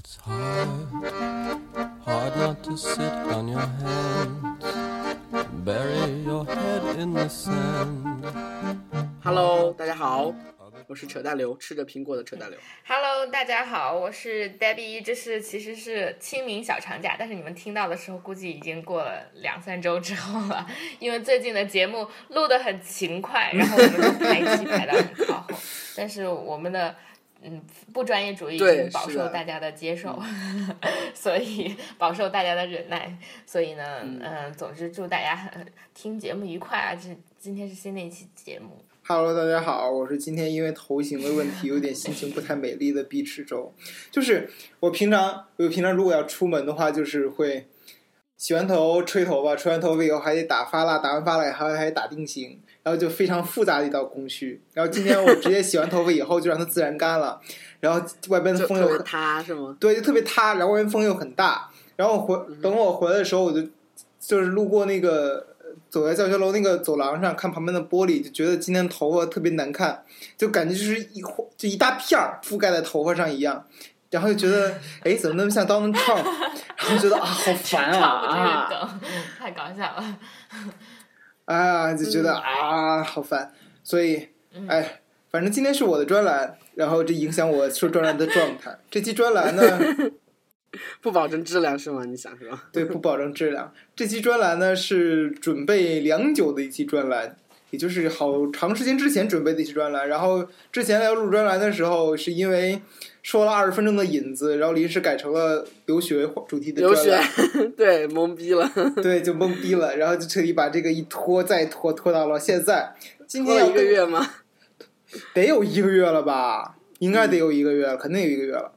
It's hard, hard not to sit on your hands, bury your head in the sand. Hello，大家好，我是扯淡流，吃着苹果的扯淡流。Hello，大家好，我是 Debbie。这是其实是清明小长假，但是你们听到的时候，估计已经过了两三周之后了。因为最近的节目录得很勤快，然后我们都排期排到很靠后，但是我们的嗯不专业主义已经饱受大家的接受，所以饱受大家的忍耐。所以呢，嗯、总之祝大家呃听节目愉快啊！这今天是新的一期节目。Hello，大家好，我是今天因为头型的问题有点心情不太美丽的毕池周。就是我平常，我平常如果要出门的话，就是会洗完头、吹头发，吹完头发以后还得打发蜡，打完发蜡以后还得打定型，然后就非常复杂的一道工序。然后今天我直接洗完头发以后就让它自然干了，然后外边的风又很塌是吗？对，就特别塌，然后外面风又很大。然后我回等我回来的时候，我就就是路过那个呃走在教学楼那个走廊上，看旁边的玻璃，就觉得今天头发特别难看，就感觉就是一就一大片儿覆盖在头发上一样。然后就觉得，哎，怎么那么像 Donald Trump？然后觉得啊，好烦啊 啊！太搞笑了。啊，就觉得啊，好烦。所以，嗯哎，反正今天是我的专栏，然后这影响我说专栏的状态。这期专栏呢，不保证质量是吗？你想是吧？对，不保证质量。这期专栏呢是准备良久的一期专栏，也就是好长时间之前准备的一期专栏。然后之前要录专栏的时候，是因为说了二十分钟的引子，然后临时改成了留学主题的留学专栏，对懵逼了，对，就懵逼了。然后就彻底把这个一拖再拖，拖到了现在。今天一个月吗？得有一个月了吧？应该得有一个月了，肯定有一个月了。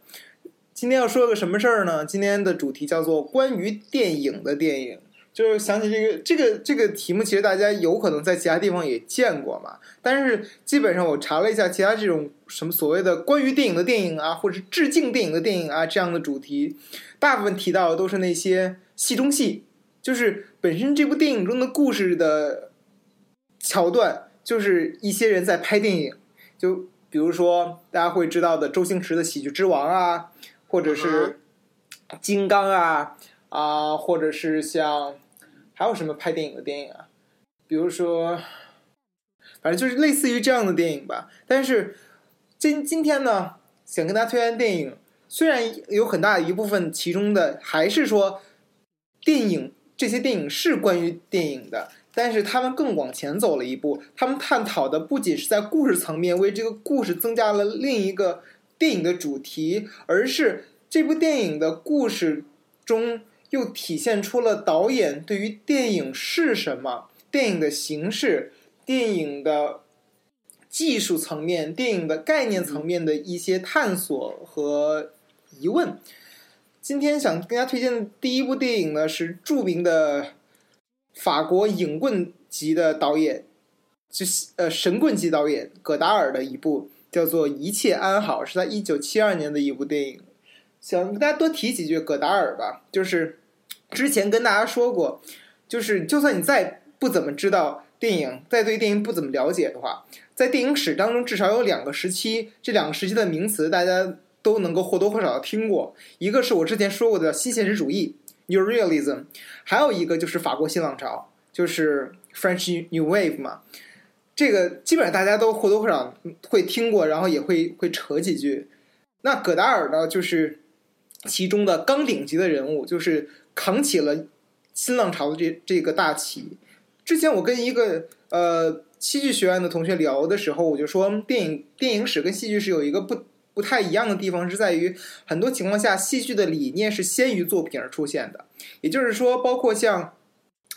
今天要说个什么事儿呢？今天的主题叫做关于电影的电影。就是想起这个这个这个题目，其实大家有可能在其他地方也见过嘛。但是基本上我查了一下，其他这种什么所谓的关于电影的电影啊，或者是致敬电影的电影啊这样的主题，大部分提到的都是那些戏中戏，就是本身这部电影中的故事的桥段，就是一些人在拍电影，就比如说大家会知道的周星驰的《喜剧之王》啊，或者是《金刚》啊啊，或者是像还有什么拍电影的电影啊，比如说，反正就是类似于这样的电影吧。但是今今天呢，想跟大家推荐电影，虽然有很大一部分其中的还是说电影这些电影是关于电影的，但是他们更往前走了一步，他们探讨的不仅是在故事层面为这个故事增加了另一个电影的主题，而是这部电影的故事中又体现出了导演对于电影是什么、电影的形式、电影的技术层面、电影的概念层面的一些探索和疑问。今天想跟大家推荐的第一部电影呢，是著名的法国影棍级的导演，就是呃神棍级导演葛达尔的一部叫做《一切安好》，是在一九七二年的一部电影。想跟大家多提几句葛达尔吧，就是之前跟大家说过，就是就算你再不怎么知道电影，再对电影不怎么了解的话，在电影史当中至少有两个时期，这两个时期的名词大家都能够或多或少的听过。一个是我之前说过的新现实主义 （New Realism），还有一个就是法国新浪潮，就是 French New Wave 嘛。这个基本上大家都或多或少会听过，然后也会会扯几句。那葛达尔呢，就是其中的纲顶级的人物，就是扛起了新浪潮的这这个大旗。之前我跟一个呃戏剧学院的同学聊的时候，我就说电影电影史跟戏剧史有一个不不太一样的地方，是在于很多情况下戏剧的理念是先于作品而出现的。也就是说，包括像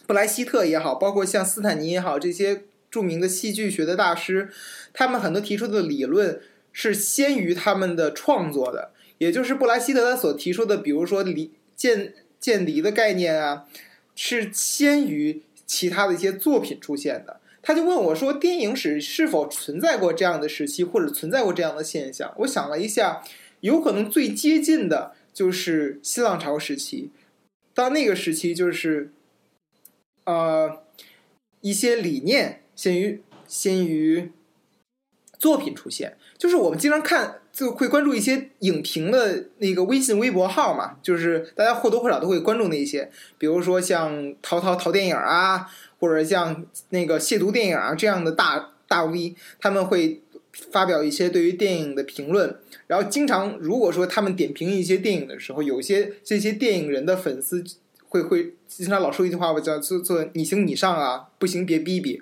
布莱希特也好，包括像斯坦尼也好，这些著名的戏剧学的大师，他们很多提出的理论是先于他们的创作的。也就是布莱希特他所提出的，比如说离建渐离的概念啊，是先于其他的一些作品出现的。他就问我说：“电影史是否存在过这样的时期，或者存在过这样的现象？”我想了一下，有可能最接近的就是新浪潮时期。到那个时期，就是呃一些理念先于先于作品出现。就是我们经常看就会关注一些影评的那个微信、微博号嘛，就是大家或多或少都会关注那些，比如说像淘淘淘电影啊，或者像那个亵渎电影啊这样的大大 V，他们会发表一些对于电影的评论。然后经常如果说他们点评一些电影的时候，有些这些电影人的粉丝会会经常老说一句话，我叫做做你行你上啊，不行别逼逼，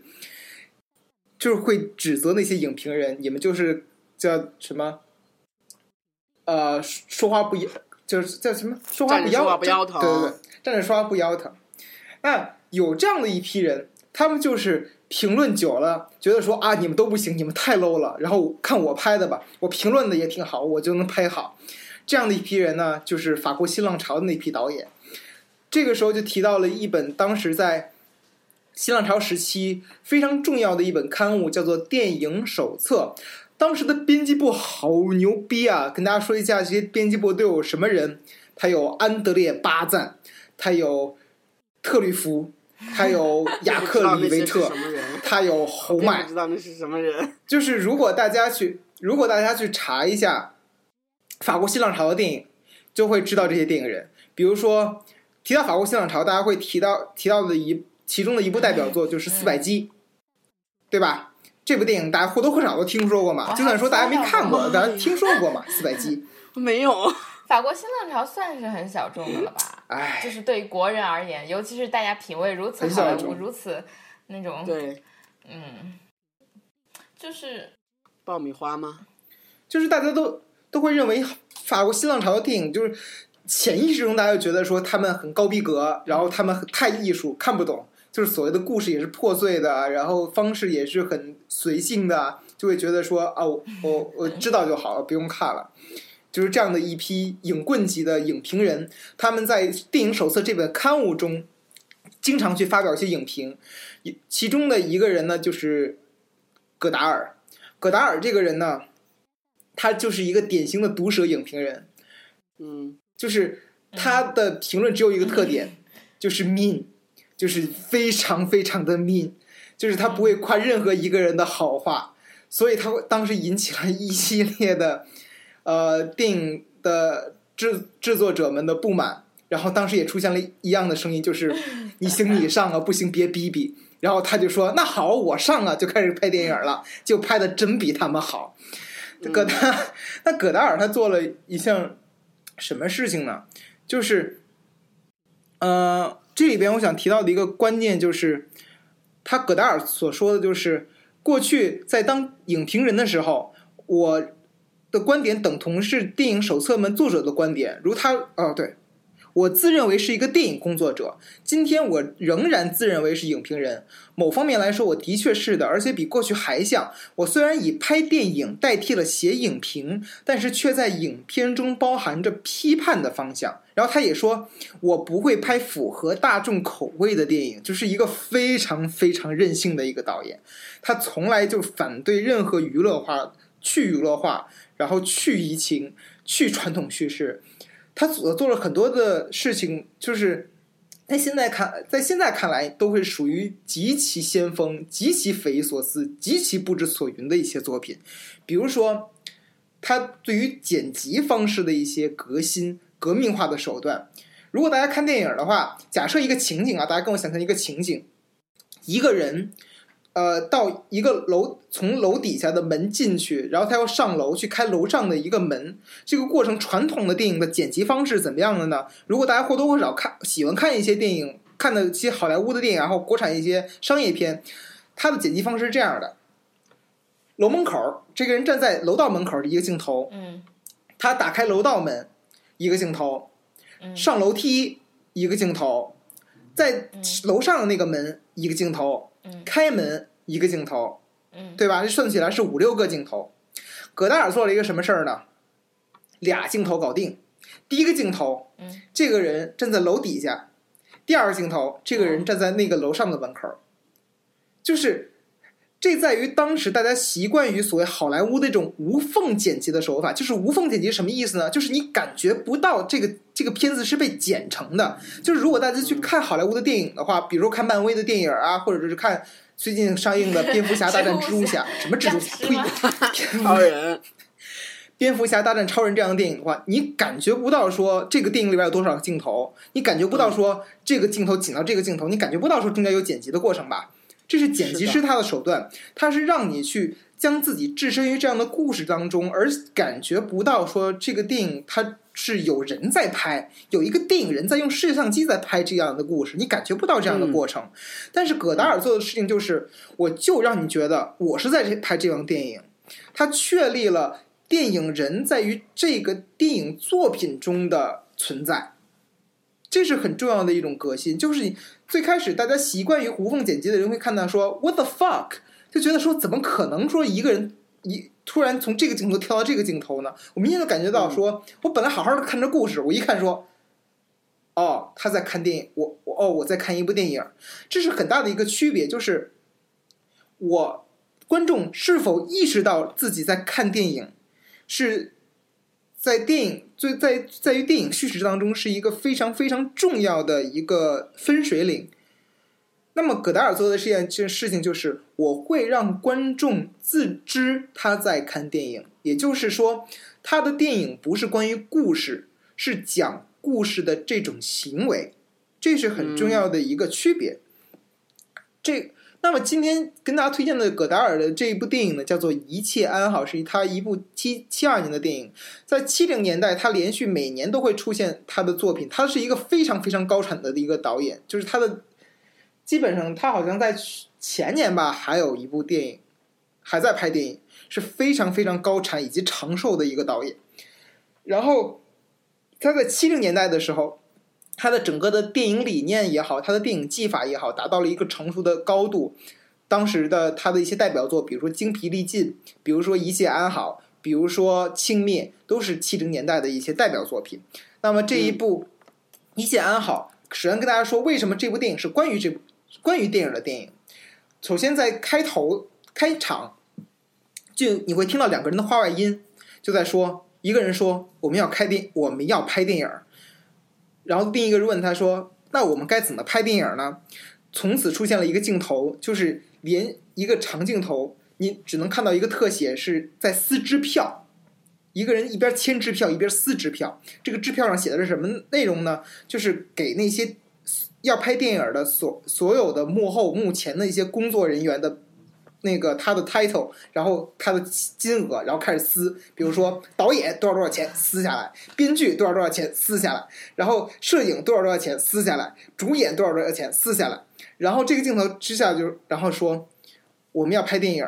就是会指责那些影评人，你们就是叫什么？呃，说话不腰，就是叫什么？说话不腰，站着说话不腰疼对对对，站着说话不腰疼。那有这样的一批人，他们就是评论久了，觉得说啊，你们都不行，你们太 low 了。然后看我拍的吧，我评论的也挺好，我就能拍好。这样的一批人呢，就是法国新浪潮的那批导演。这个时候就提到了一本当时在新浪潮时期非常重要的一本刊物，叫做《电影手册》。当时的编辑部好牛逼啊！跟大家说一下，这些编辑部都有什么人？他有安德烈·巴赞，他有特吕弗，他有 雅克·里维特？他有侯并麦不。知道那是什么人。就是如果大家去，如果大家去查一下法国新浪潮的电影，就会知道这些电影人。比如说提到法国新浪潮，大家会提到提到的一其中的一部代表作就是《四百击》，对吧？这部电影大家或多或少都听说过嘛，就算说大家没看过，还大家听说过嘛，《四百集 》。没有，法国新浪潮算是很小众的了吧？哎，就是对于国人而言，尤其是大家品味如此好莱坞，很小众如此那种，对，嗯，就是爆米花吗？就是大家都都会认为法国新浪潮的电影就是潜意识中大家就觉得说他们很高逼格，然后他们很太艺术，看不懂，就是所谓的故事也是破碎的，然后方式也是很随性的，就会觉得说啊，我我我知道就好了，不用看了。就是这样的一批影棍级的影评人，他们在《电影手册》这本刊物中经常去发表一些影评，其中的一个人呢就是戈达尔。戈达尔这个人呢，他就是一个典型的毒舌影评人，嗯，就是他的评论只有一个特点，就是 mean，就是非常非常的 mean，就是他不会夸任何一个人的好话，所以他当时引起了 一系列的呃电影的制制作者们的不满，然后当时也出现了一样的声音，就是 你行你上啊，不行别逼逼。然后他就说：“那好，我上啊！”就开始拍电影了，就拍的真比他们好。葛达，那葛达尔他做了一项什么事情呢？就是，呃，这里边我想提到的一个关键就是，他葛达尔所说的就是，过去在当影评人的时候，我的观点等同是电影手册们作者的观点，如他哦对。我自认为是一个电影工作者，今天我仍然自认为是影评人。某方面来说，我的确是的，而且比过去还像。我虽然以拍电影代替了写影评，但是却在影片中包含着批判的方向。然后他也说，我不会拍符合大众口味的电影，就是一个非常非常任性的一个导演。他从来就反对任何娱乐化、去娱乐化，然后去移情、去传统叙事。他所做了很多的事情，就是在现在看，在现在看来，都会属于极其先锋、极其匪夷所思、极其不知所云的一些作品。比如说，他对于剪辑方式的一些革新、革命化的手段。如果大家看电影的话，假设一个情景啊，大家跟我想象一个情景，一个人。呃，到一个楼，从楼底下的门进去，然后他要上楼去开楼上的一个门。这个过程，传统的电影的剪辑方式怎么样的呢？如果大家或多或少看喜欢看一些电影，看的一些好莱坞的电影，然后国产一些商业片，它的剪辑方式是这样的：楼门口，这个人站在楼道门口的一个镜头，嗯他打开楼道门一个镜头，嗯上楼梯一个镜头，在楼上的那个门一个镜头，嗯开门一个镜头，嗯对吧？这算起来是五六个镜头。葛达尔做了一个什么事儿呢？俩镜头搞定。第一个镜头，嗯这个人站在楼底下；第二个镜头，这个人站在那个楼上的门口。就是这在于当时大家习惯于所谓好莱坞的这种无缝剪辑的手法。就是无缝剪辑什么意思呢？就是你感觉不到这个这个片子是被剪成的。就是如果大家去看好莱坞的电影的话，比如说看漫威的电影啊，或者是看最近上映的《蝙蝠侠大战蜘蛛侠》，什么蜘蛛侠？呸！超人，蝙蝠侠大战超人这样的电影的话，你感觉不到说这个电影里边有多少个镜头，你感觉不到说这个镜头紧到这个镜头，你感觉不到说中间有剪辑的过程吧？这是剪辑师他的手段，他是让你去将自己置身于这样的故事当中，而感觉不到说这个电影它是有人在拍，有一个电影人在用摄像机在拍这样的故事，你感觉不到这样的过程。但是葛达尔做的事情就是，我就让你觉得我是在这拍这样电影，他确立了电影人在于这个电影作品中的存在。这是很重要的一种革新，就是你最开始大家习惯于无缝剪辑的人会看到说 “what the fuck”，就觉得说怎么可能说一个人一突然从这个镜头跳到这个镜头呢？我明显的感觉到说，我本来好好的看着故事，我一看说，哦，他在看电影，我我哦我在看一部电影，这是很大的一个区别，就是我观众是否意识到自己在看电影，是在电影最在在于电影叙事当中是一个非常非常重要的一个分水岭。那么葛达尔做的这件这事情就是，我会让观众自知他在看电影，也就是说，他的电影不是关于故事，是讲故事的这种行为，这是很重要的一个区别。这那么今天跟大家推荐的葛达尔的这一部电影呢，叫做《一切安好》，是他一部七七二年的电影。在七零年代，他连续每年都会出现他的作品。他是一个非常非常高产的一个导演，就是他的基本上他好像在前年吧，还有一部电影还在拍电影，是非常非常高产以及长寿的一个导演。然后他在七零年代的时候，他的整个的电影理念也好，他的电影技法也好，达到了一个成熟的高度。当时的他的一些代表作，比如说《精疲力尽》，比如说《一切安好》，比如说《轻蔑》，都是七零年代的一些代表作品。那么这一部《一切安好》，首先跟大家说，为什么这部电影是关于这部关于电影的电影？首先在开头开场，就你会听到两个人的话外音，就在说，一个人说我们要开电，我们要拍电影儿，然后另一个人问他说，那我们该怎么拍电影呢？从此出现了一个镜头，就是连一个长镜头，你只能看到一个特写是在撕支票，一个人一边签支票一边撕支票，这个支票上写的是什么内容呢？就是给那些要拍电影的所所有的幕后幕前的一些工作人员的。那个他的 title，然后他的金额，然后开始撕，比如说导演多少多少钱撕下来，编剧多少多少钱撕下来，然后摄影多少多少钱撕下来，主演多少多少钱撕下来，然后这个镜头之下就然后说我们要拍电影，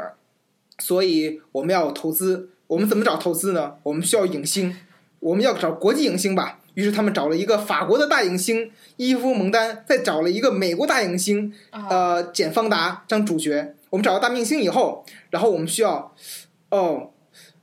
所以我们要投资，我们怎么找投资呢？我们需要影星，我们要找国际影星吧。于是他们找了一个法国的大影星伊夫蒙丹，再找了一个美国大影星呃简方达当主角。我们找到大明星以后，然后我们需要哦，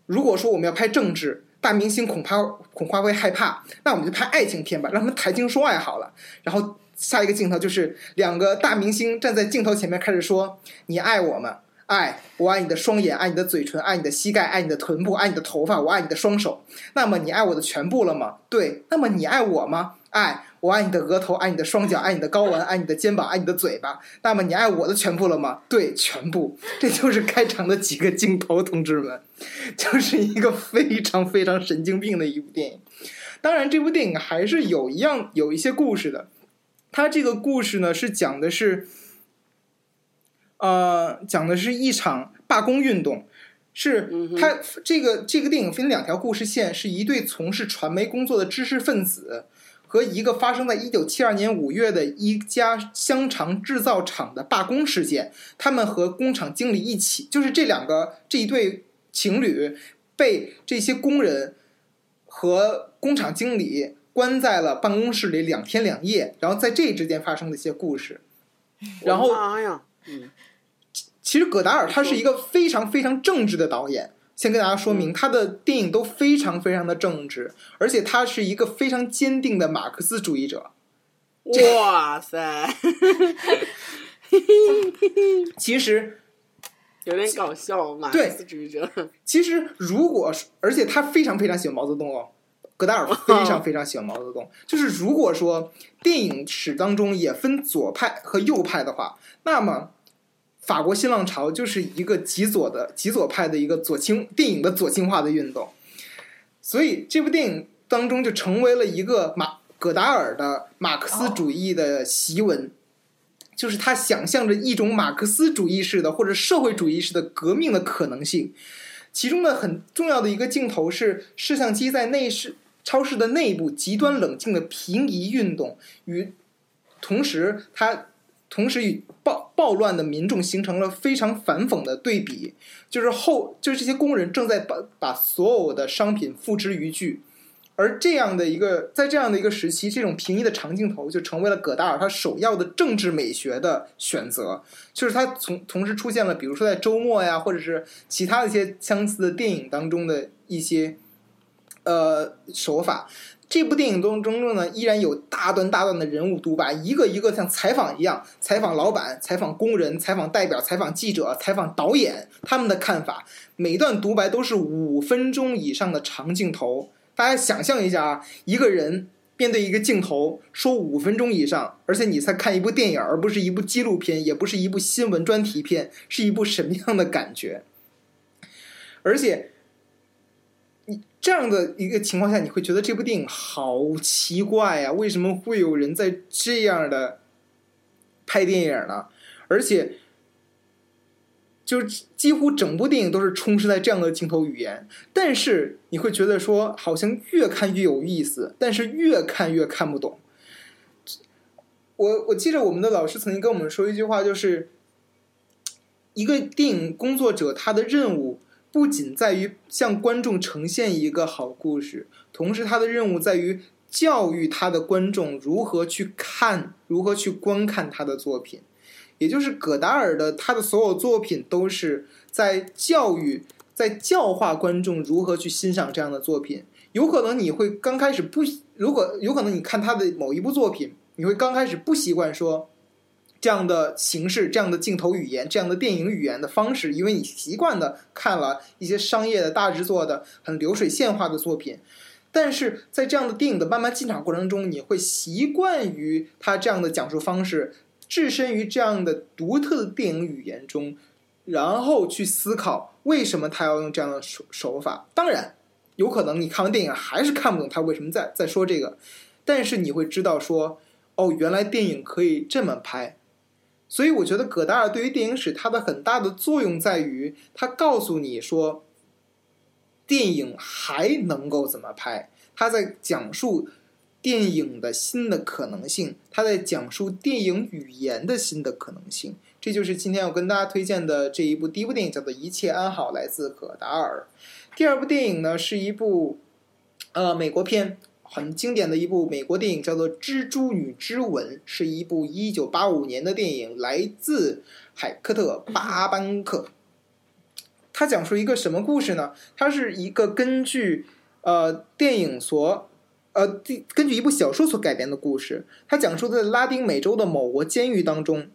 如果说我们要拍政治，大明星恐怕恐怕会害怕，那我们就拍爱情片吧，让他们谈情说爱好了。然后下一个镜头就是两个大明星站在镜头前面开始说：“你爱我吗？爱，我爱你的双眼，爱你的嘴唇，爱你的膝盖，爱你的臀部，爱你的头发，我爱你的双手。那么你爱我的全部了吗？对。那么你爱我吗？爱，我爱你的额头，爱你的双脚，爱你的睾丸，爱你的肩膀，爱你的嘴巴。那么你爱我的全部了吗？对，全部。这就是开场的几个镜头，同志们，就是一个非常非常神经病的一部电影。当然，这部电影还是有一样有一些故事的。它这个故事呢，是讲的是。呃，讲的是一场罢工运动，是它这个这个电影分两条故事线，是一对从事传媒工作的知识分子和一个发生在一九七二年五月的一家香肠制造厂的罢工事件。他们和工厂经理一起，就是这两个这一对情侣被这些工人和工厂经理关在了办公室里两天两夜，然后在这之间发生的一些故事。然后，嗯。其实葛达尔他是一个非常非常正直的导演，先跟大家说明，他的电影都非常非常的正直，而且他是一个非常坚定的马克思主义者。哇塞！其实有点搞笑，马克思主义者。其实如果，而且他非常非常喜欢毛泽东哦，葛达尔非常非常喜欢毛泽东。就是如果说电影史当中也分左派和右派的话，那么。法国新浪潮就是一个极左的极左派的一个左倾电影的左倾化的运动。所以这部电影当中就成为了一个马葛达尔的马克思主义的檄文，就是他想象着一种马克思主义式的或者社会主义式的革命的可能性。其中的很重要的一个镜头是摄像机在内饰超市的内部极端冷静的平移运动，与同时它同时与暴暴乱的民众形成了非常反讽的对比，就是后就是这些工人正在把把所有的商品付之于炬，而这样的一个在这样的一个时期，这种平移的长镜头就成为了葛达尔他首要的政治美学的选择，就是他从同时出现了，比如说在周末呀，或者是其他的一些相似的电影当中的一些呃手法。这部电影当中呢，依然有大段大段的人物独白，一个一个像采访一样，采访老板、采访工人、采访代表、采访记者、采访导演，他们的看法。每段独白都是五分钟以上的长镜头。大家想象一下啊，一个人面对一个镜头说五分钟以上，而且你在看一部电影，而不是一部纪录片，也不是一部新闻专题片，是一部什么样的感觉？而且。这样的一个情况下，你会觉得这部电影好奇怪呀？为什么会有人在这样的拍电影呢？而且，就几乎整部电影都是充斥在这样的镜头语言，但是你会觉得说，好像越看越有意思，但是越看越看不懂。我我记得我们的老师曾经跟我们说一句话，就是一个电影工作者他的任务。不仅在于向观众呈现一个好故事，同时他的任务在于教育他的观众如何去看、如何去观看他的作品。也就是葛达尔的他的所有作品都是在教育、在教化观众如何去欣赏这样的作品。有可能你会刚开始不，如果有可能你看他的某一部作品，你会刚开始不习惯说。这样的形式、这样的镜头语言、这样的电影语言的方式，因为你习惯的看了一些商业的大制作的很流水线化的作品，但是在这样的电影的慢慢进场过程中，你会习惯于他这样的讲述方式，置身于这样的独特的电影语言中，然后去思考为什么他要用这样的手手法。当然，有可能你看完电影还是看不懂他为什么在在说这个，但是你会知道说，哦，原来电影可以这么拍。所以我觉得葛达尔对于电影史它的很大的作用在于，他告诉你说，电影还能够怎么拍？他在讲述电影的新的可能性，他在讲述电影语言的新的可能性。这就是今天要跟大家推荐的这一部第一部电影，叫做《一切安好》，来自葛达尔。第二部电影呢是一部呃美国片。很经典的一部美国电影叫做《蜘蛛女之吻》，是一部一九八五年的电影，来自海克特·巴班克。它讲述一个什么故事呢？它是一个根据呃电影所呃根据一部小说所改编的故事。它讲述在拉丁美洲的某国监狱当中。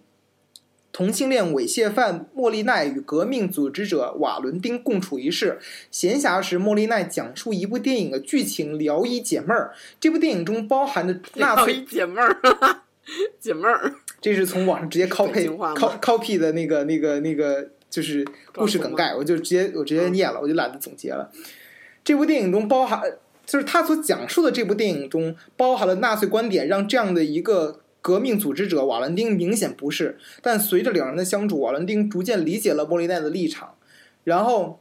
同性恋猥亵犯莫莉奈与革命组织者瓦伦丁共处一室。闲暇时，莫莉奈讲述一部电影的剧情，聊以解闷儿。这部电影中包含的纳粹解闷儿，解闷儿。这是从网上直接 copy copy copy 的那个那个那个，就是故事梗概，我就直接我直接念了，我就懒得总结了。这部电影中包含，就是他所讲述的这部电影中包含了纳粹观点，让这样的一个。革命组织者瓦伦丁明显不是，但随着两人的相处，瓦伦丁逐渐理解了莫莉奈的立场。然后，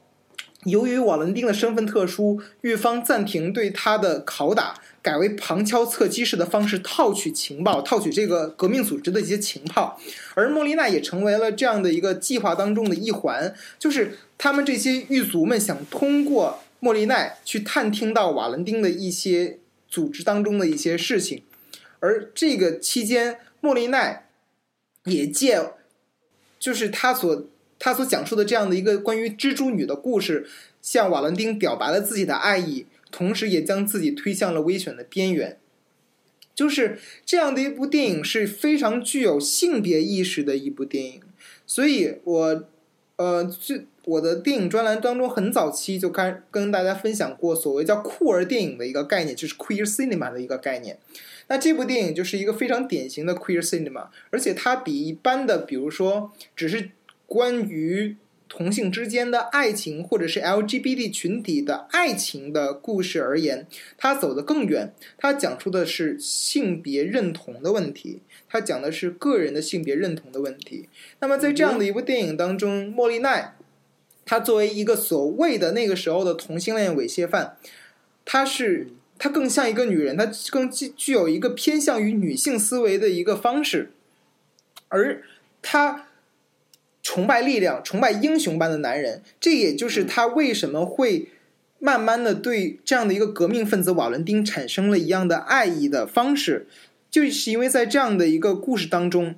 由于瓦伦丁的身份特殊，狱方暂停对他的拷打，改为旁敲侧击式的方式套取情报，套取这个革命组织的一些情报。而莫莉奈也成为了这样的一个计划当中的一环，就是他们这些狱卒们想通过莫莉奈去探听到瓦伦丁的一些组织当中的一些事情。而这个期间，莫莉奈也借，就是他所他所讲述的这样的一个关于蜘蛛女的故事，向瓦伦丁表白了自己的爱意，同时也将自己推向了危险的边缘。就是这样的一部电影是非常具有性别意识的一部电影，所以我呃，这我的电影专栏当中很早期就开跟大家分享过所谓叫酷儿电影的一个概念，就是 queer cinema 的一个概念。那这部电影就是一个非常典型的 queer cinema，而且它比一般的，比如说只是关于同性之间的爱情，或者是 LGBT 群体的爱情的故事而言，它走得更远。它讲述的是性别认同的问题，它讲的是个人的性别认同的问题。那么在这样的一部电影当中，莫莉奈，她作为一个所谓的那个时候的同性恋猥亵犯，她是她更像一个女人，她更具具有一个偏向于女性思维的一个方式，而她。崇拜力量、崇拜英雄般的男人，这也就是她为什么会慢慢的对这样的一个革命分子瓦伦丁产生了一样的爱意的方式，就是因为在这样的一个故事当中，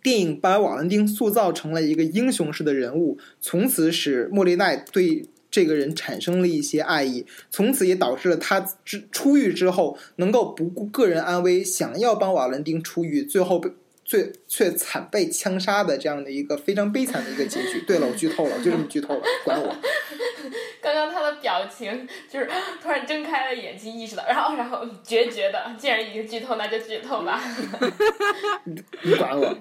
电影把瓦伦丁塑造成了一个英雄式的人物，从此使莫莉奈对这个人产生了一些爱意，从此也导致了他之出狱之后能够不顾个人安危，想要帮瓦伦丁出狱，最后被。最却惨被枪杀的这样的一个非常悲惨的一个结局。对了，我剧透了，我就这么剧透了，管我。刚刚他的表情就是 突然睁开了眼睛，意识到，然后然后决绝的，既然已经剧透，那就剧透吧。你管我，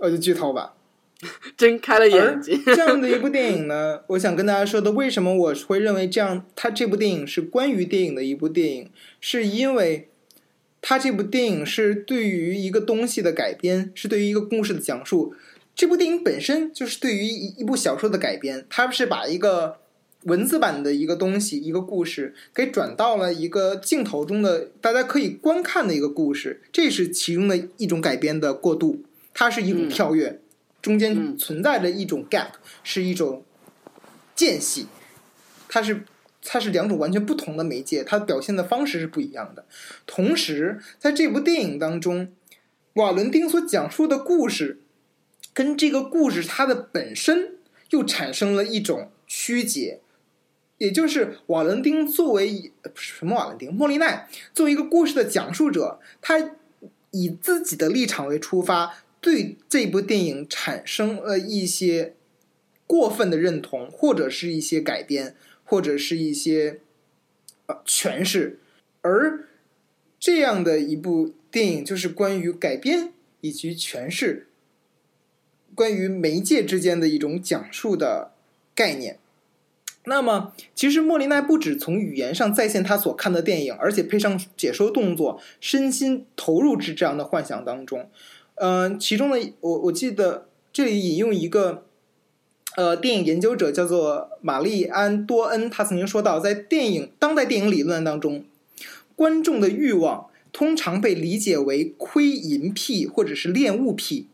我就剧透吧。睁开了眼睛。这样的一部电影呢，我想跟大家说的，为什么我会认为这样，它这部电影是关于电影的一部电影，是因为。它这部电影是对于一个东西的改编，是对于一个故事的讲述。这部电影本身就是对于一一部小说的改编，它是把一个文字版的一个东西、一个故事给转到了一个镜头中的大家可以观看的一个故事，这是其中的一种改编的过渡。它是一种跳跃，中间存在着一种 gap，是一种间隙，它是。它是两种完全不同的媒介，它表现的方式是不一样的。同时，在这部电影当中，瓦伦丁所讲述的故事，跟这个故事它的本身又产生了一种曲解。也就是瓦伦丁作为什么？瓦伦丁莫莉奈作为一个故事的讲述者，他以自己的立场为出发，对这部电影产生了一些过分的认同，或者是一些改编。或者是一些呃诠释，而这样的一部电影就是关于改编以及诠释，关于媒介之间的一种讲述的概念。那么，其实莫莉奈不止从语言上再现他所看的电影，而且配上解说动作，身心投入至这样的幻想当中。嗯，其中的我我记得这里引用一个。呃，电影研究者叫做玛丽安多恩，他曾经说到，在电影当代电影理论当中，观众的欲望通常被理解为窥淫癖或者是恋物癖。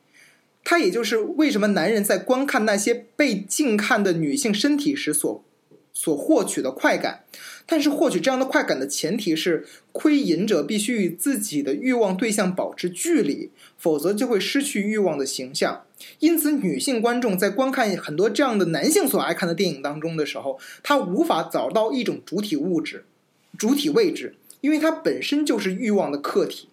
它也就是为什么男人在观看那些被近看的女性身体时所所获取的快感。但是获取这样的快感的前提是，窥淫者必须与自己的欲望对象保持距离，否则就会失去欲望的形象。因此，女性观众在观看很多这样的男性所爱看的电影当中的时候，她无法找到一种主体物质、主体位置，因为它本身就是欲望的客体，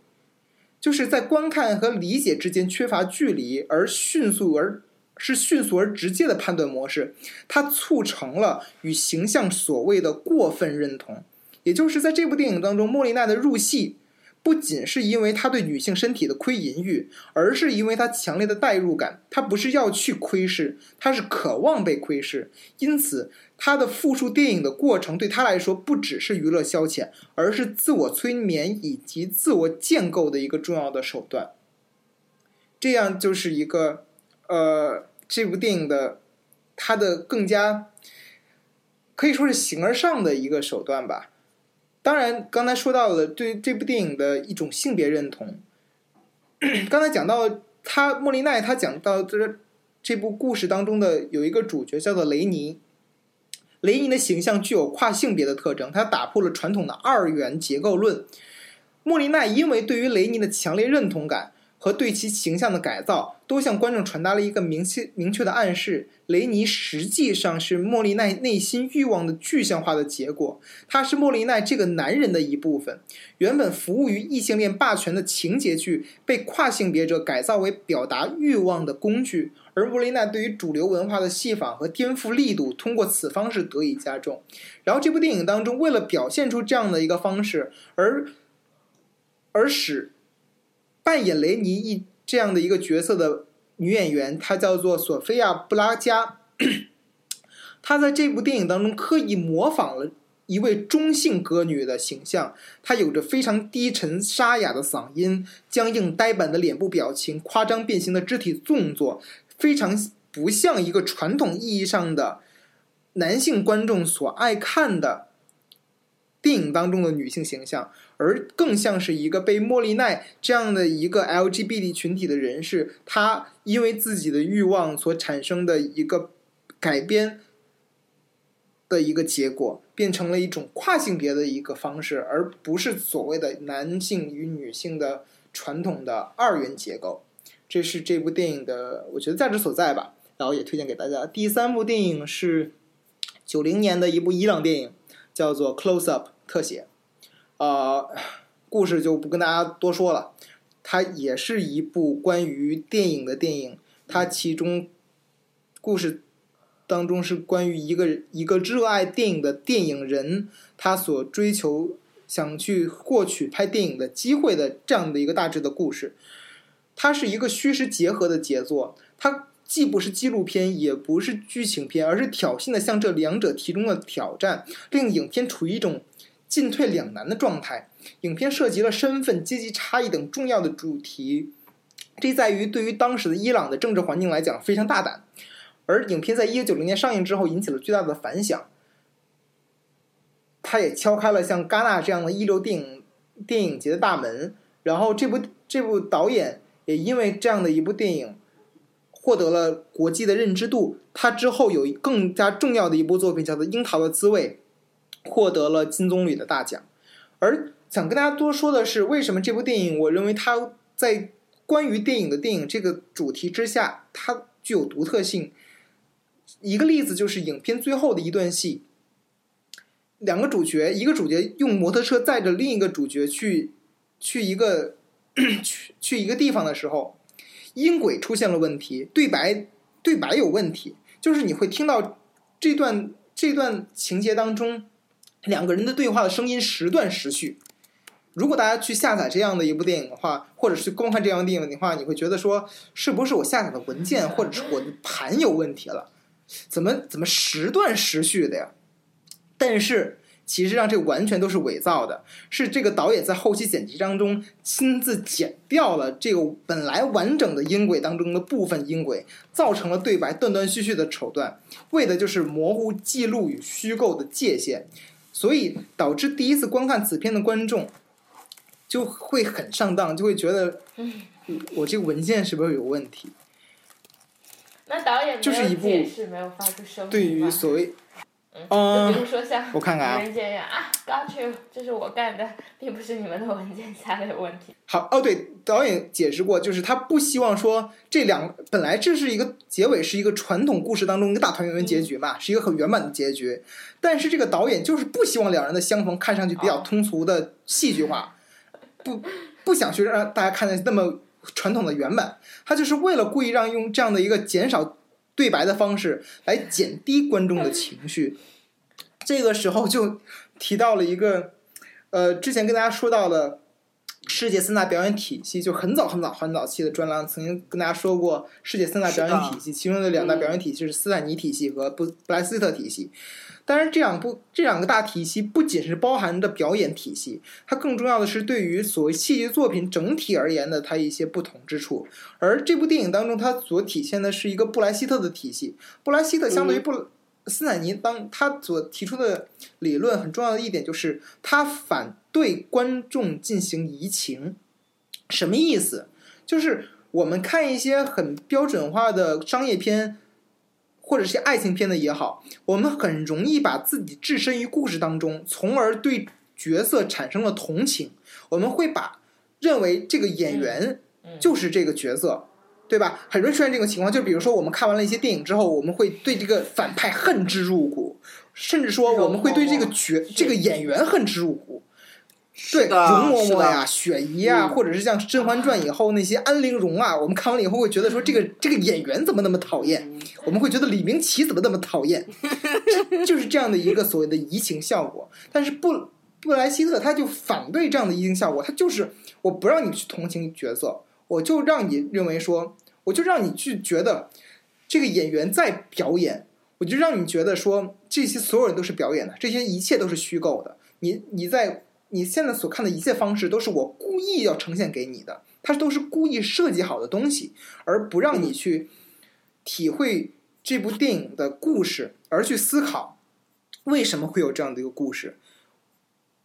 就是在观看和理解之间缺乏距离，而迅速而。是迅速而直接的判断模式，它促成了与形象所谓的过分认同。也就是在这部电影当中，莫莉娜的入戏不仅是因为她对女性身体的窥淫欲，而是因为她强烈的代入感。她不是要去窥视，她是渴望被窥视。因此，她的复述电影的过程对她来说不只是娱乐消遣，而是自我催眠以及自我建构的一个重要的手段。这样就是一个。呃，这部电影的它的更加可以说是形而上的一个手段吧。当然，刚才说到了对这部电影的一种性别认同。刚才讲到他莫莉奈，他讲到这这部故事当中的有一个主角叫做雷尼。雷尼的形象具有跨性别的特征，他打破了传统的二元结构论。莫莉奈因为对于雷尼的强烈认同感。和对其形象的改造，都向观众传达了一个明确明确的暗示：雷尼实际上是莫莉奈内心欲望的具象化的结果。他是莫莉奈这个男人的一部分。原本服务于异性恋霸权的情节剧，被跨性别者改造为表达欲望的工具。而莫莉奈对于主流文化的戏仿和颠覆力度，通过此方式得以加重。然后，这部电影当中，为了表现出这样的一个方式，而而使。扮演雷尼一这样的一个角色的女演员，她叫做索菲亚·布拉加。她在这部电影当中刻意模仿了一位中性歌女的形象，她有着非常低沉沙哑的嗓音、僵硬呆板的脸部表情、夸张变形的肢体动作，非常不像一个传统意义上的男性观众所爱看的电影当中的女性形象，而更像是一个被莫莉奈这样的一个 LGBT 群体的人士，他因为自己的欲望所产生的一个改编的一个结果，变成了一种跨性别的一个方式，而不是所谓的男性与女性的传统的二元结构。这是这部电影的，我觉得价值所在吧。然后也推荐给大家。第三部电影是九零年的一部伊朗电影，叫做《Close Up》特写。呃，故事就不跟大家多说了。它也是一部关于电影的电影，它其中故事当中是关于一个一个热爱电影的电影人，他所追求想去获取拍电影的机会的这样的一个大致的故事。它是一个虚实结合的杰作，它既不是纪录片，也不是剧情片，而是挑衅的向这两者提供了挑战，令影片处于一种进退两难的状态。影片涉及了身份、阶级差异等重要的主题，这在于对于当时的伊朗的政治环境来讲非常大胆。而影片在一九九零年上映之后引起了巨大的反响，它也敲开了像戛纳这样的一流电影电影节的大门。然后这部这部导演也因为这样的一部电影获得了国际的认知度。他之后有更加重要的一部作品叫做《樱桃的滋味》，获得了金棕榈的大奖。而想跟大家多说的是，为什么这部电影，我认为它在关于电影的电影这个主题之下，它具有独特性。一个例子就是影片最后的一段戏，两个主角，一个主角用摩托车载着另一个主角去去一个 去去一个地方的时候，音轨出现了问题，对白对白有问题，就是你会听到这段这段情节当中两个人的对话的声音时断时续。如果大家去下载这样的一部电影的话，或者是观看这样的电影的话，你会觉得说，是不是我下载的文件或者是我的盘有问题了？怎么怎么时断时续的呀？但是其实上这完全都是伪造的，是这个导演在后期剪辑当中亲自剪掉了这个本来完整的音轨当中的部分音轨，造成了对白断断续续的手段，为的就是模糊记录与虚构的界限，所以导致第一次观看此片的观众。就会很上当，就会觉得，我这个文件是不是有问题？那导演就是一部没有发出声对于所谓，嗯，就比如说像我看看啊。文件呀啊，Got you，这是我干的，并不是你们的文件夹的有问题。好哦，对，导演解释过，就是他不希望说这两本来这是一个结尾，是一个传统故事当中一个大团圆结局嘛，是一个很圆满的结局，但是这个导演就是不希望两人的相逢看上去比较通俗的戏剧化。不 不想去让大家看的那么传统的圆满，他就是为了故意让用这样的一个减少对白的方式来减低观众的情绪。这个时候就提到了一个，呃，之前跟大家说到的世界三大表演体系，就很早很早很早期的专栏曾经跟大家说过世界三大表演体系，其中的两大表演体系是斯坦尼体系和布布莱斯特体系。当然，这两部这两个大体系不仅是包含的表演体系，它更重要的是对于所谓戏剧作品整体而言的它一些不同之处。而这部电影当中，它所体现的是一个布莱希特的体系。布莱希特相对于布斯坦尼，当他所提出的理论很重要的一点就是，他反对观众进行移情。什么意思？就是我们看一些很标准化的商业片。或者是爱情片的也好，我们很容易把自己置身于故事当中，从而对角色产生了同情。我们会把认为这个演员就是这个角色，对吧？很容易出现这种情况，就比如说我们看完了一些电影之后，我们会对这个反派恨之入骨，甚至说我们会对这个角这个演员恨之入骨。对，容嬷嬷呀，雪姨啊，或者是像《甄嬛传》以后那些安陵容啊，我们看完了以后会觉得说，这个这个演员怎么那么讨厌？我们会觉得李明启怎么那么讨厌？就是这样的一个所谓的移情效果。但是布布莱希特他就反对这样的移情效果，他就是我不让你去同情角色，我就让你认为说，我就让你去觉得这个演员在表演，我就让你觉得说这些所有人都是表演的，这些一切都是虚构的。你你在你现在所看的一切方式都是我故意要呈现给你的，它都是故意设计好的东西，而不让你去体会这部电影的故事，而去思考为什么会有这样的一个故事。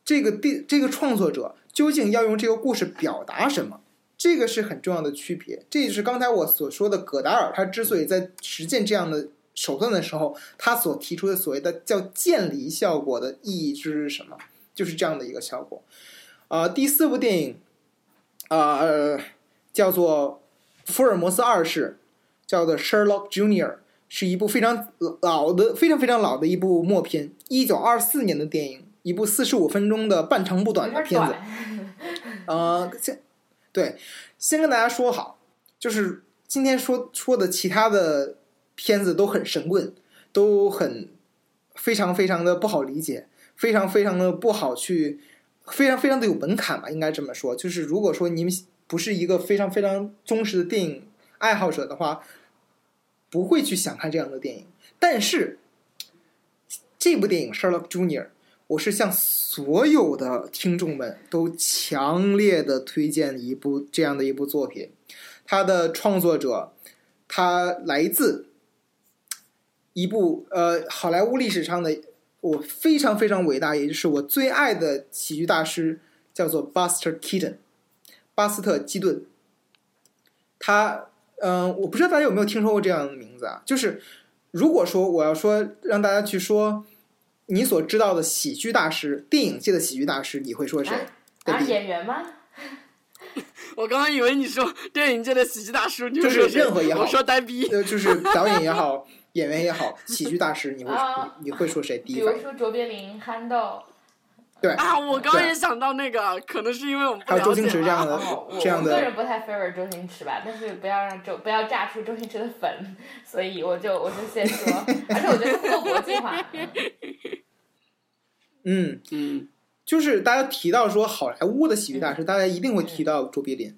这个电这个创作者究竟要用这个故事表达什么？这个是很重要的区别。这就是刚才我所说的，葛达尔他之所以在实践这样的手段的时候，他所提出的所谓的叫渐离效果的意义是什么？就是这样的一个效果。啊、第四部电影啊、呃叫做《福尔摩斯二世》，叫做《Sherlock Junior》，是一部非常老的、非常非常老的一部默片，一九二四年的电影，一部四十五分钟的半长不短的片子。呃，先对，先跟大家说好，就是今天说说的其他的片子都很神棍，都很非常非常的不好理解，非常非常的不好去，非常非常的有门槛吧，应该这么说。就是如果说你们不是一个非常非常忠实的电影爱好者的话，不会去想看这样的电影。但是这部电影《Sherlock Junior》，我是向所有的听众们都强烈的推荐一部这样的一部作品。它的创作者，他来自一部呃好莱坞历史上的我非常非常伟大，也就是我最爱的喜剧大师，叫做 Buster Keaton，巴斯特基顿。他嗯、呃我不知道大家有没有听说过这样的名字啊？就是如果说我要说让大家去说你所知道的喜剧大师，电影界的喜剧大师，你会说谁？演员吗？我刚刚以为你说电影界的喜剧大师，就是任何也好我说呆逼。呃，就是导演也好，演员也好，喜剧大师，你会啊你你会说谁？第一反应？如说卓别林、憨豆，对，啊，我刚刚也想到那个，可能是因为我们不还有周了解吧星驰这样的这样的我个人不太 favor 周星驰吧，但是不要让周不要炸出周星驰的粉，所以我就我就先说，而且我觉得他不够国际化。嗯，嗯，就是大家提到说好莱坞的喜剧大师，大家一定会提到卓别林，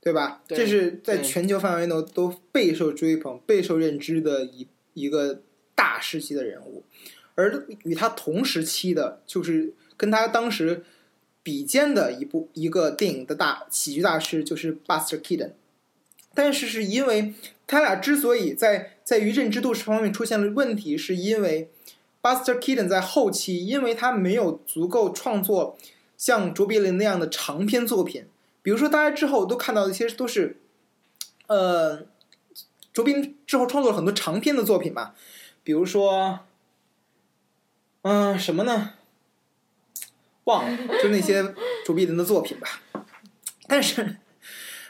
对吧？对这是在全球范围内都备受追捧、备受认知的一一个大师级的人物。而与他同时期的，就是跟他当时比肩的一部一个电影的大喜剧大师，就是 Buster Keaton。但是是因为他俩之所以在在于认知度方面出现了问题，是因为 Buster Keaton 在后期，因为他没有足够创作像卓别林那样的长篇作品，比如说大家之后都看到的一些都是，呃，卓别林之后创作了很多长篇的作品嘛，比如说，嗯、什么呢？忘了，就那些卓别林的作品吧。但是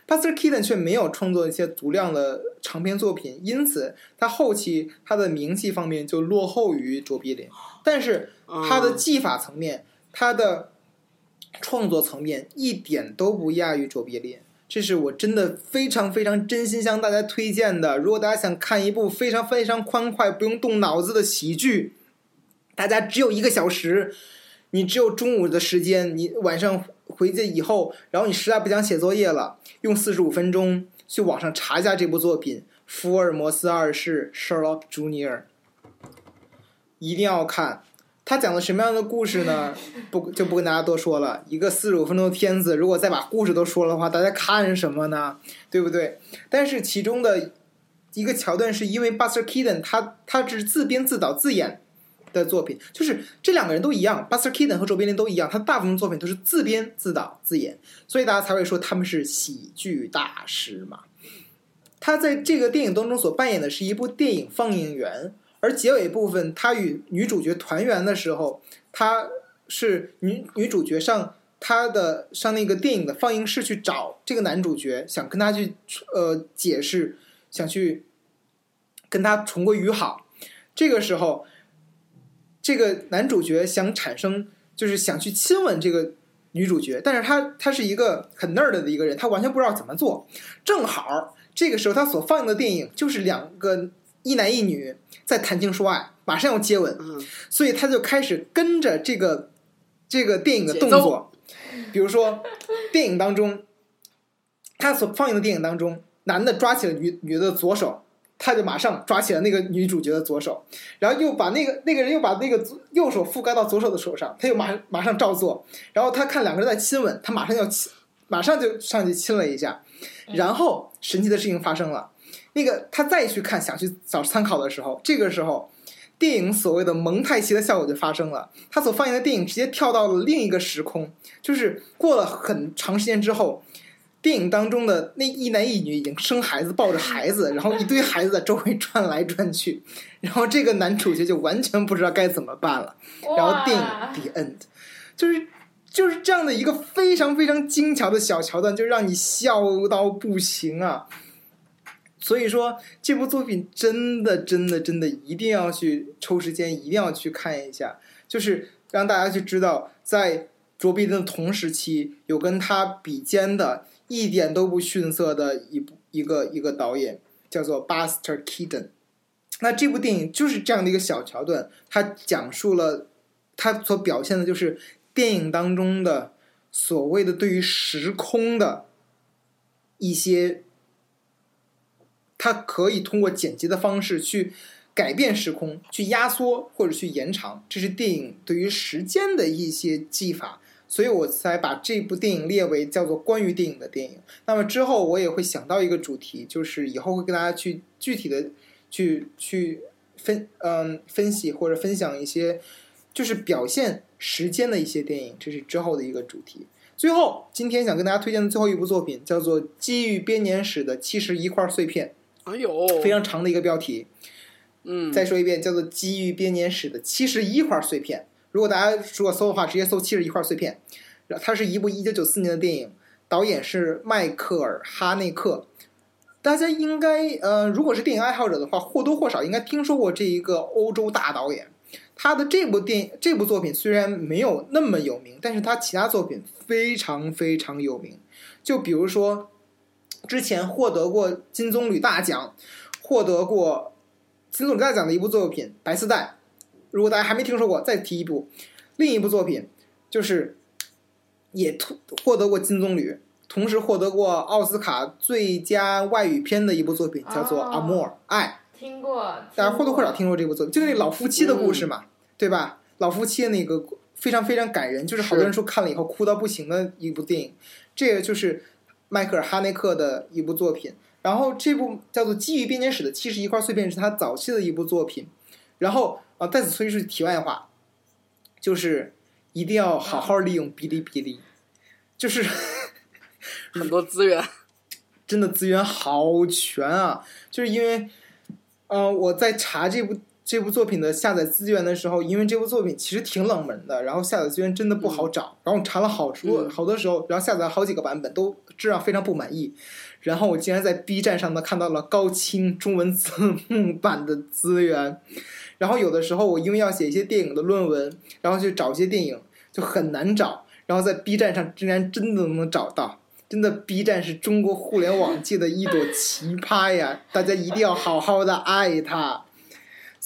Buster Keaton 却没有创作一些足量的长篇作品，因此他后期他的名气方面就落后于卓别林。但是他的技法层面，他的创作层面一点都不亚于卓别林。这是我真的非常非常真心向大家推荐的。如果大家想看一部非常非常欢快、不用动脑子的喜剧，大家只有一个小时，你只有中午的时间，你晚上回家以后，然后你实在不想写作业了，用四十五分钟去网上查一下这部作品《福尔摩斯二世 Sherlock Jr.，》，一定要看。他讲的什么样的故事呢？不就不跟大家多说了。一个四十五分钟的片子，如果再把故事都说了的话，大家看什么呢？对不对？但是其中的一个桥段是因为 Buster Keaton 他他是自编自导自演的作品，就是这两个人都一样，Buster Keaton 和卓别林都一样，他大部分作品都是自编自导自演，所以大家才会说他们是喜剧大师嘛。他在这个电影当中所扮演的是一部电影放映员，而结尾部分他与女主角团圆的时候，他是女女主角上他的上那个电影的放映室去找这个男主角，想跟他去呃解释，想去跟他重归于好。这个时候，这个男主角想产生就是想去亲吻这个女主角，但是他他是一个很 nerd 的一个人，他完全不知道怎么做。正好这个时候他所放映的电影就是两个一男一女在谈情说爱，马上要接吻，嗯，所以他就开始跟着这个这个电影的动作，比如说电影当中，他所放映的电影当中，男的抓起了女女的左手，他就马上抓起了那个女主角的左手，然后又把那个那个人又把那个右手覆盖到左手的手上，他又马马上照做，然后他看两个人在亲吻，他马上要亲，马上就上去亲了一下，然后神奇的事情发生了，那个他再去看想去找参考的时候，这个时候。电影所谓的蒙太奇的效果就发生了，他所放映的电影直接跳到了另一个时空，就是过了很长时间之后，电影当中的那一男一女已经生孩子，抱着孩子，然后一堆孩子在周围转来转去，然后这个男主角就完全不知道该怎么办了，然后电影 the end，就是就是这样的一个非常非常精巧的小桥段，就让你笑到不行啊。所以说，这部作品真的、真的、真的一定要去抽时间，一定要去看一下。就是让大家去知道，在卓别林的同时期，有跟他比肩的，一点都不逊色的一部一个一个导演，叫做 Buster Keaton。那这部电影就是这样的一个小桥段，它讲述了它所表现的就是电影当中的所谓的对于时空的一些。它可以通过剪辑的方式去改变时空，去压缩或者去延长，这是电影对于时间的一些技法，所以我才把这部电影列为叫做关于电影的电影。那么之后我也会想到一个主题，就是以后会跟大家去具体的去去分嗯分析或者分享一些就是表现时间的一些电影，这是之后的一个主题。最后，今天想跟大家推荐的最后一部作品叫做《机遇编年史的七十一块碎片》。哎呦，非常长的一个标题，嗯，再说一遍，叫做《基于编年史的七十一块碎片》。如果大家如果搜的话，直接搜“七十一块碎片”。它是一部一九九四年的电影，导演是迈克尔·哈内克。大家应该呃，如果是电影爱好者的话，或多或少应该听说过这一个欧洲大导演。他的这部电这部作品虽然没有那么有名，但是他其他作品非常非常有名。就比如说。之前获得过金棕榈大奖，获得过金棕榈大奖的一部作品《白丝带》，如果大家还没听说过，再提一部，另一部作品就是也获得过金棕榈，同时获得过奥斯卡最佳外语片的一部作品，叫做《阿莫尔爱》。听过，大家或多或少听过这部作品，就是那老夫妻的故事嘛，对吧？老夫妻的那个非常非常感人，就是好多人说看了以后哭到不行的一部电影，这个就是。迈克尔·哈内克的一部作品，然后这部叫做《基于编年史的七十一块碎片》是他早期的一部作品，然后啊，在此说一句题外话，就是一定要好好利用哔哩哔哩，就是 很多资源，真的资源好全啊！就是因为，呃，我在查这部。这部作品的下载资源的时候，因为这部作品其实挺冷门的，然后下载资源真的不好找。然后我查了好多好多时候，然后下载了好几个版本，都质量非常不满意。然后我竟然在 B 站上呢看到了高清中文字幕版的资源。然后有的时候我因为要写一些电影的论文，然后去找一些电影就很难找。然后在 B 站上竟然真的能找到，真的 B 站是中国互联网界的一朵奇葩呀！大家一定要好好的爱它。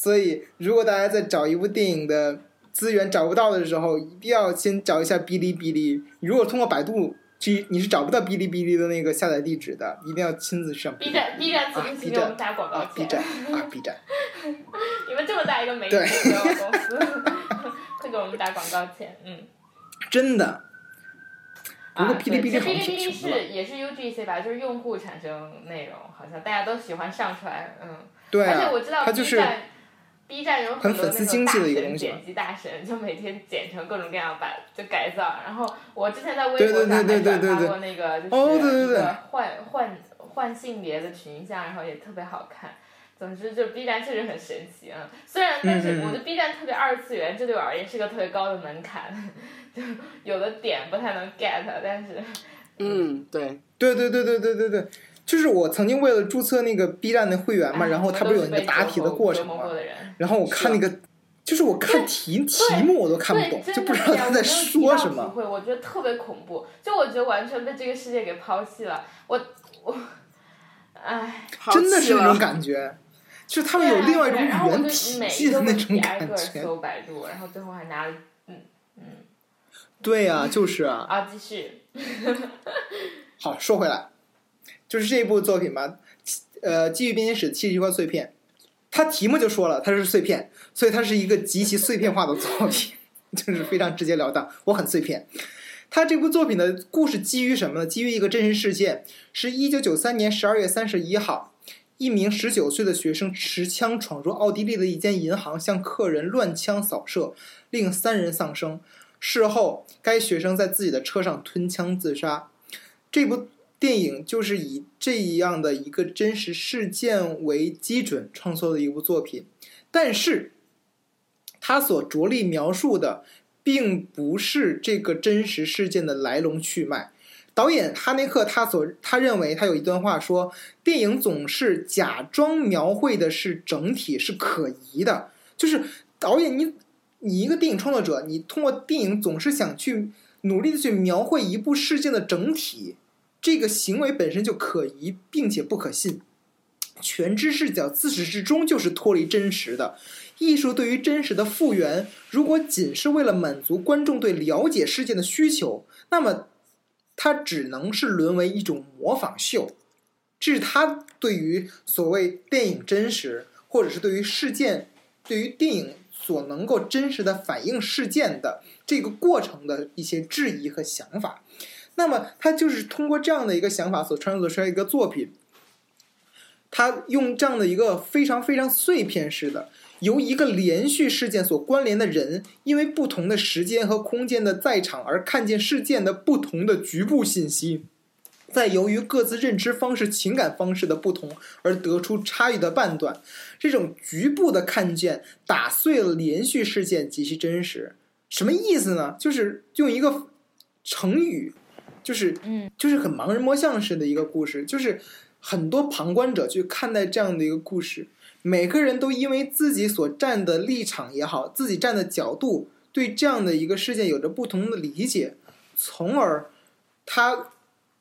所以，如果大家在找一部电影的资源找不到的时候，一定要先找一下哔哩哔哩。如果通过百度去，你是找不到哔哩哔哩的那个下载地址的，一定要亲自上。B 站，B 站请给我们打广告 B 站啊，B 站。你们这么大一个媒体公司，会给我们打广告钱？嗯。真的。不过哔哩哔哩哔哩哔哩是也是 UGC 吧？就是用户产生内容，好像大家都喜欢上传，嗯。对啊。而且我知道 B 站。B 站有很多那种大神剪辑大神，就每天剪成各种各样版，就改造。然后我之前在微博上还转发过那个，就是一个换换换性别的群像，然后也特别好看。总之，就 B 站确实很神奇啊！虽然，但是我的 B 站特别二次元，这对我而言是个特别高的门槛，就有的点不太能 get，但是，嗯，对，对对对对对对对。就是我曾经为了注册那个 B 站的会员嘛，然后他不是有那个答题的过程嘛，然后我看那个，就是我看题题目我都看不懂，就不知道他在说什么。会我觉得特别恐怖，就我觉得完全被这个世界给抛弃了。我我，唉，真的是那种感觉，就是他们有另外一种语言体系的那种感觉。搜百度，然后最后还拿了，嗯嗯。对呀，就是啊。啊，继续。好，说回来。就是这部作品吧，呃，《基于编年史》七十一块碎片，它题目就说了，它是碎片，所以它是一个极其碎片化的作品，就是非常直截了当。我很碎片。它这部作品的故事基于什么呢？基于一个真实事件，是一九九三年十二月三十一号，一名十九岁的学生持枪闯入奥地利的一间银行，向客人乱枪扫射，令三人丧生。事后，该学生在自己的车上吞枪自杀。这部电影就是以这样的一个真实事件为基准创作的一部作品，但是，他所着力描述的并不是这个真实事件的来龙去脉。导演哈内克他所他认为他有一段话说，电影总是假装描绘的是整体是可疑的，就是导演你你一个电影创作者，你通过电影总是想去努力的去描绘一部事件的整体。这个行为本身就可疑，并且不可信。全知视角自始至终就是脱离真实的。艺术对于真实的复原，如果仅是为了满足观众对了解事件的需求，那么它只能是沦为一种模仿秀。这是他对于所谓电影真实，或者是对于事件、对于电影所能够真实的反映事件的这个过程的一些质疑和想法。那么，他就是通过这样的一个想法所创作出来一个作品。他用这样的一个非常非常碎片式的，由一个连续事件所关联的人，因为不同的时间和空间的在场而看见事件的不同的局部信息，在由于各自认知方式、情感方式的不同而得出差异的判断。这种局部的看见打碎了连续事件及其真实。什么意思呢？就是用一个成语。就是，嗯，就是很盲人摸象式的一个故事，就是很多旁观者去看待这样的一个故事，每个人都因为自己所站的立场也好，自己站的角度，对这样的一个事件有着不同的理解，从而他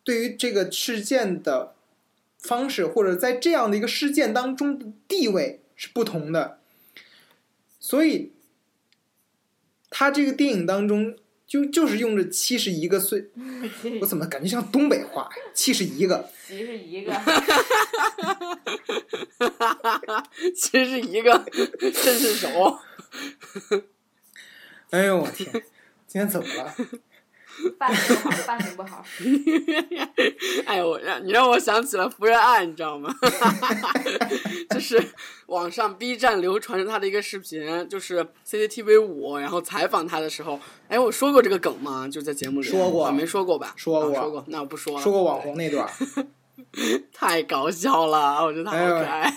对于这个事件的方式，或者在这样的一个事件当中的地位是不同的，所以他这个电影当中。就就是用着七十一个岁，我怎么感觉像东北话？七十一个，七十一个，七十一个，真是熟。哎呦我天，今天怎么了？发型不好，发型不好。哎呦，我让你让我想起了《福原爱》，你知道吗？就是网上 B 站流传着他的一个视频，就是 CCTV 五，然后采访他的时候，哎，我说过这个梗吗？就在节目里说过，没说过吧？说过，说过，那我不说了。说过网红那段，太搞笑了，我觉得他好可爱。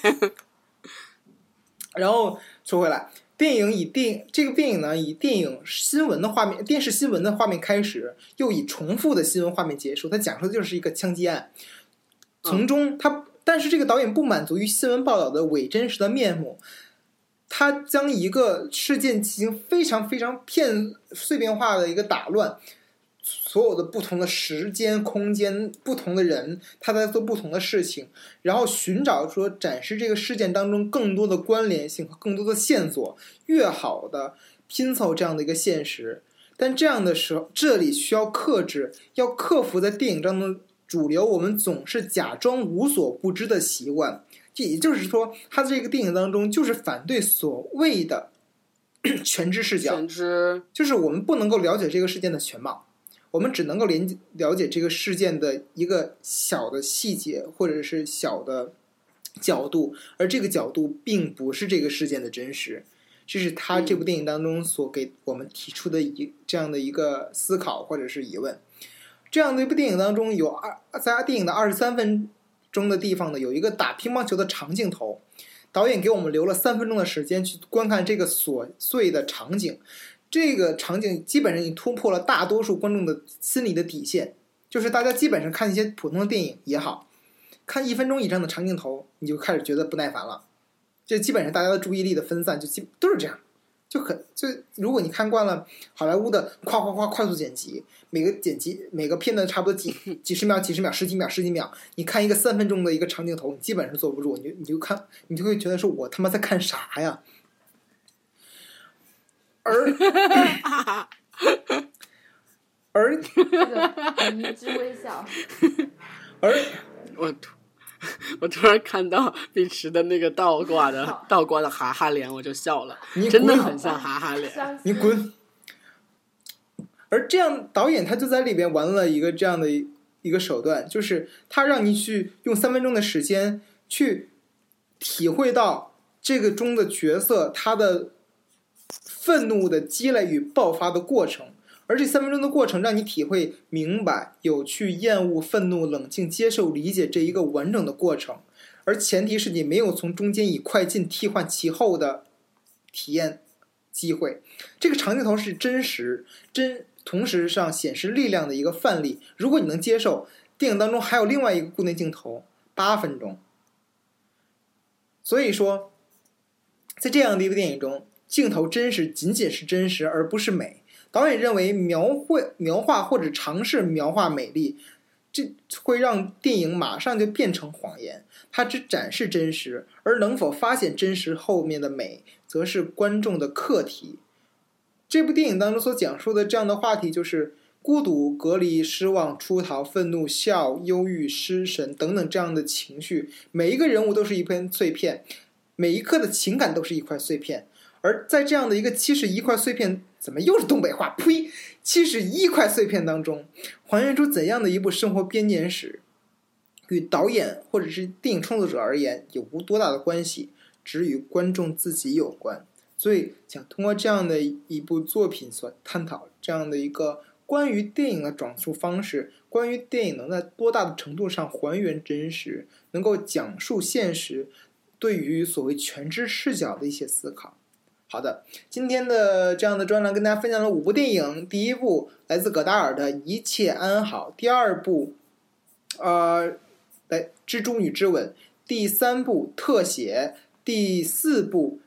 然后说回来。电影以电这个电影呢，以电影新闻的画面、电视新闻的画面开始，又以重复的新闻画面结束。它讲述的就是一个枪击案，从中它，但是这个导演不满足于新闻报道的伪真实的面目，他将一个事件进行非常非常片碎片化的一个打乱。所有的不同的时间、空间、不同的人，他在做不同的事情，然后寻找说展示这个事件当中更多的关联性和更多的线索，越好的拼凑这样的一个现实。但这样的时候，这里需要克制，要克服在电影当中主流我们总是假装无所不知的习惯。这也就是说，他这个电影当中就是反对所谓的全知视角，全知就是我们不能够了解这个事件的全貌。我们只能够连了解这个事件的一个小的细节，或者是小的角度，而这个角度并不是这个事件的真实。这是他这部电影当中所给我们提出的一这样的一个思考或者是疑问。这样的一部电影当中有二在电影的二十三分钟的地方呢，有一个打乒乓球的长镜头，导演给我们留了三分钟的时间去观看这个琐碎的场景。这个场景基本上已经突破了大多数观众的心理的底线，就是大家基本上看一些普通的电影也好，看一分钟以上的长镜头，你就开始觉得不耐烦了。这基本上大家的注意力的分散就基都是这样，就很就如果你看惯了好莱坞的夸夸夸快速剪辑，每个剪辑每个片段差不多几 几十秒、几十秒、十几秒、十几秒，你看一个三分钟的一个长镜头，你基本上坐不住，你就你就看你就会觉得说我他妈在看啥呀？而 而迷之微笑，而我突我突然看到碧池的那个倒挂的倒挂的哈哈脸，我就笑了，你真的很像哈哈脸。你滚！而这样，导演他就在里边玩了一个这样的一一个手段，就是他让你去用三分钟的时间去体会到这个中的角色他的愤怒的积累与爆发的过程，而这三分钟的过程让你体会明白、有趣、厌恶、愤怒、冷静、接受、理解这一个完整的过程，而前提是你没有从中间以快进替换其后的体验机会。这个长镜头是真实、真，同时上显示力量的一个范例。如果你能接受，电影当中还有另外一个固定镜头，八分钟。所以说，在这样的一部电影中，镜头真实仅仅是真实，而不是美。导演认为描绘、描画或者尝试描画美丽，这会让电影马上就变成谎言。它只展示真实，而能否发现真实后面的美，则是观众的课题。这部电影当中所讲述的这样的话题，就是孤独、隔离、失望、出逃、愤怒、笑、忧郁、失神等等这样的情绪。每一个人物都是一片碎片，每一刻的情感都是一块碎片。而在这样的一个七十一块碎片，怎么又是东北话？呸！七十一块碎片当中，还原出怎样的一部生活编年史，与导演或者是电影创作者而言有无多大的关系，只与观众自己有关。所以，想通过这样的一部作品所探讨这样的一个关于电影的讲述方式，关于电影能在多大的程度上还原真实，能够讲述现实，对于所谓全知视角的一些思考。好的，今天的这样的专栏跟大家分享了五部电影，第一部来自葛达尔的《一切安好》，第二部，呃，来《蜘蛛女之吻》，第三部《特写》，第四部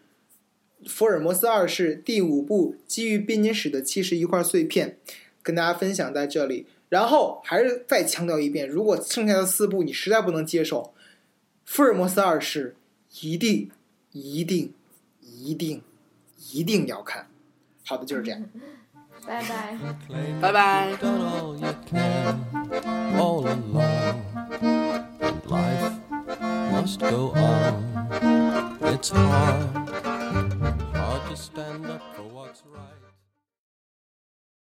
《福尔摩斯二世》，第五部基于编年史的七十一块碎片，跟大家分享在这里。然后还是再强调一遍，如果剩下的四部你实在不能接受，《福尔摩斯二世》一定、一定、一定。一定要看。好的，就是这样。拜拜，拜拜。Must go on. It's hard, hard to stand up for what's right.